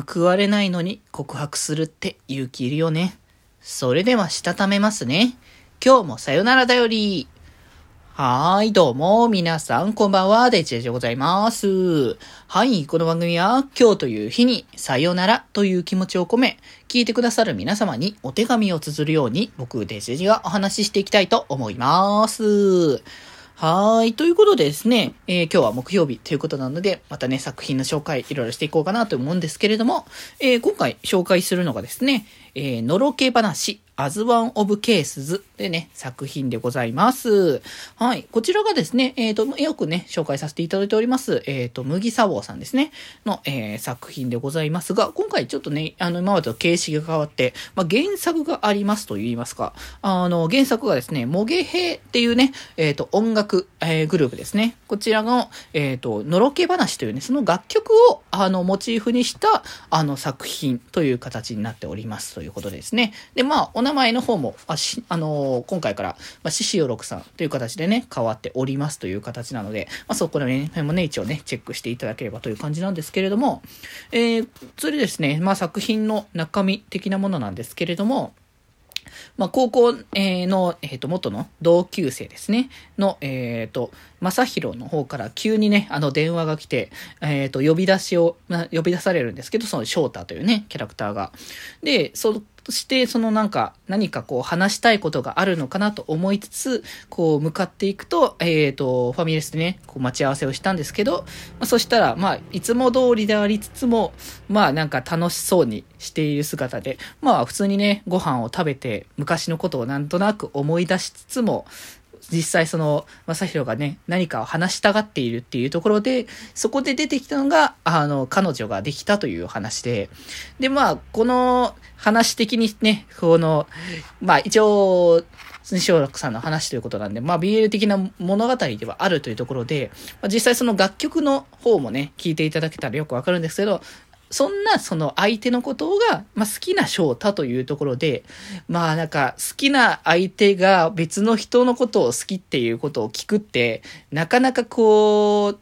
報われないのに告白するって勇気いるよね。それではしたためますね。今日もさよならだより。はーい、どうも、皆さん、こんばんは、デジェジでございます。はい、この番組は、今日という日に、さよならという気持ちを込め、聞いてくださる皆様にお手紙を綴るように、僕、デジェジがお話ししていきたいと思います。はい。ということでですね、えー、今日は木曜日ということなので、またね、作品の紹介いろいろしていこうかなと思うんですけれども、えー、今回紹介するのがですね、えー、のろけ話、アズワンオブケースズでね、作品でございます。はい。こちらがですね、えっ、ー、と、よくね、紹介させていただいております、えっ、ー、と、麦砂防さんですね、の、えー、作品でございますが、今回ちょっとね、あの、今までと形式が変わって、まあ、原作がありますと言いますか、あの、原作がですね、モゲヘっていうね、えっ、と、音楽、えグループですね。こちらの、えっ、と、のろけ話というね、その楽曲を、あの、モチーフにした、あの、作品という形になっておりますということですね。で、まあ、お名名前の方も、あし、あのー、今回から、まあ、獅子六さんという形でね、変わっておりますという形なので、まあ、そこら辺もね、一応ね、チェックしていただければという感じなんですけれども、えー、それでですね、まあ、作品の中身的なものなんですけれども、まあ、高校、えー、の、えっ、ー、と、元の同級生ですね、の、えっ、ー、と、正宏の方から急にね、あの電話が来て、えっ、と、呼び出しを、まあ、呼び出されるんですけど、その翔太というね、キャラクターが。で、そそして、そのなんか、何かこう話したいことがあるのかなと思いつつ、こう向かっていくと、えっ、ー、と、ファミレスでね、こう待ち合わせをしたんですけど、まあ、そしたら、まあ、いつも通りでありつつも、まあなんか楽しそうにしている姿で、まあ普通にね、ご飯を食べて、昔のことをなんとなく思い出しつつも、実際その、正宏がね、何かを話したがっているっていうところで、そこで出てきたのが、あの、彼女ができたという話で、で、まあ、この話的にね、この、まあ一応、西尾さんの話ということなんで、まあ BL 的な物語ではあるというところで、まあ、実際その楽曲の方もね、聞いていただけたらよくわかるんですけど、そんなその相手のことが、まあ、好きな翔太というところで、まあなんか好きな相手が別の人のことを好きっていうことを聞くって、なかなかこう、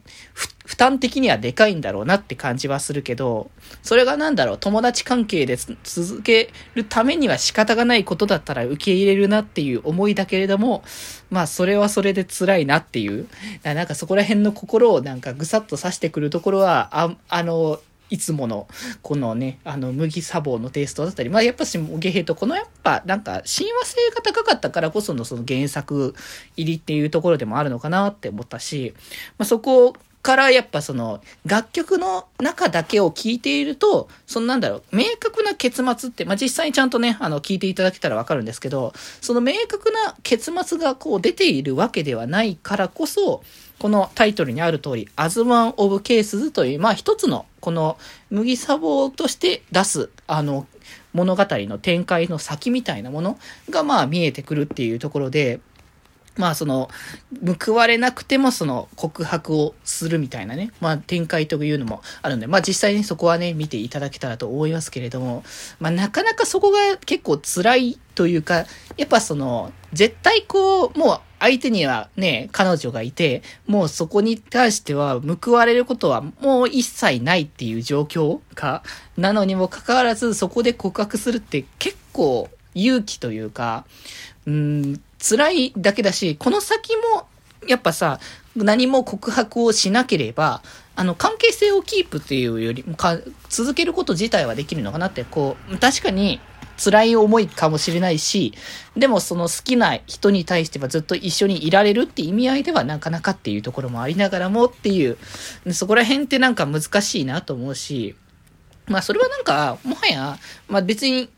負担的にはでかいんだろうなって感じはするけど、それがなんだろう、友達関係で続けるためには仕方がないことだったら受け入れるなっていう思いだけれども、まあそれはそれで辛いなっていう、なんかそこら辺の心をなんかぐさっと刺してくるところは、あ、あの、いつもの、このね、あの、麦砂防のテイストだったり、まあ、やっぱし、もゲヘと、このやっぱ、なんか、親和性が高かったからこその、その原作入りっていうところでもあるのかなって思ったし、まあ、そこをからやっぱその、楽曲の中だけを聞いていると、そのなんだろう、明確な結末って、まあ、実際にちゃんとね、あの、聞いていただけたらわかるんですけど、その明確な結末がこう出ているわけではないからこそ、このタイトルにある通り、アズワン・オブ・ケースズという、まあ一つの、この麦砂防として出す、あの、物語の展開の先みたいなものがまあ見えてくるっていうところで、まあその、報われなくてもその告白をするみたいなね、まあ展開というのもあるので、まあ実際にそこはね、見ていただけたらと思いますけれども、まあなかなかそこが結構辛いというか、やっぱその、絶対こう、もう相手にはね、彼女がいて、もうそこに対しては報われることはもう一切ないっていう状況か、なのにもかかわらずそこで告白するって結構勇気というか、うん、辛いだけだし、この先も、やっぱさ、何も告白をしなければ、あの、関係性をキープっていうよりもか、続けること自体はできるのかなって、こう、確かに辛い思いかもしれないし、でもその好きな人に対してはずっと一緒にいられるって意味合いではなかなかっていうところもありながらもっていう、そこら辺ってなんか難しいなと思うし、まあそれはなんか、もはや、まあ別に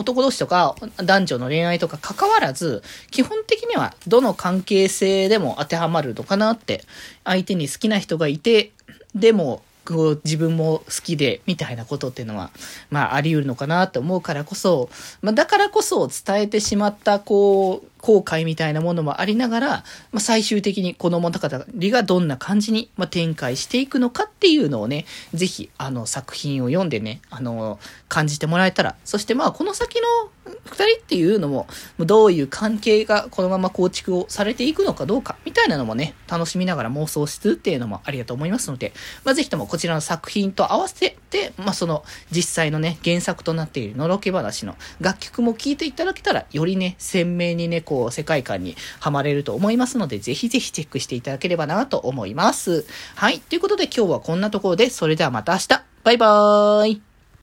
男同士とか男女の恋愛とか関わらず、基本的にはどの関係性でも当てはまるのかなって、相手に好きな人がいて、でもこう自分も好きでみたいなことっていうのは、まああり得るのかなって思うからこそ、まあだからこそ伝えてしまったこう、後悔みたいなものもありながら、まあ最終的にこの物語がどんな感じに、まあ、展開していくのかっていうのをね、ぜひあの作品を読んでね、あの、感じてもらえたら、そしてまあこの先の二人っていうのも、どういう関係がこのまま構築をされていくのかどうか、みたいなのもね、楽しみながら妄想しつつっていうのもありだと思いますので、まあ、ぜひともこちらの作品と合わせて、まあ、その、実際のね、原作となっているのろけ話の楽曲も聴いていただけたら、よりね、鮮明にね、こう、世界観にはまれると思いますので、ぜひぜひチェックしていただければなと思います。はい。ということで今日はこんなところで、それではまた明日バイバーイ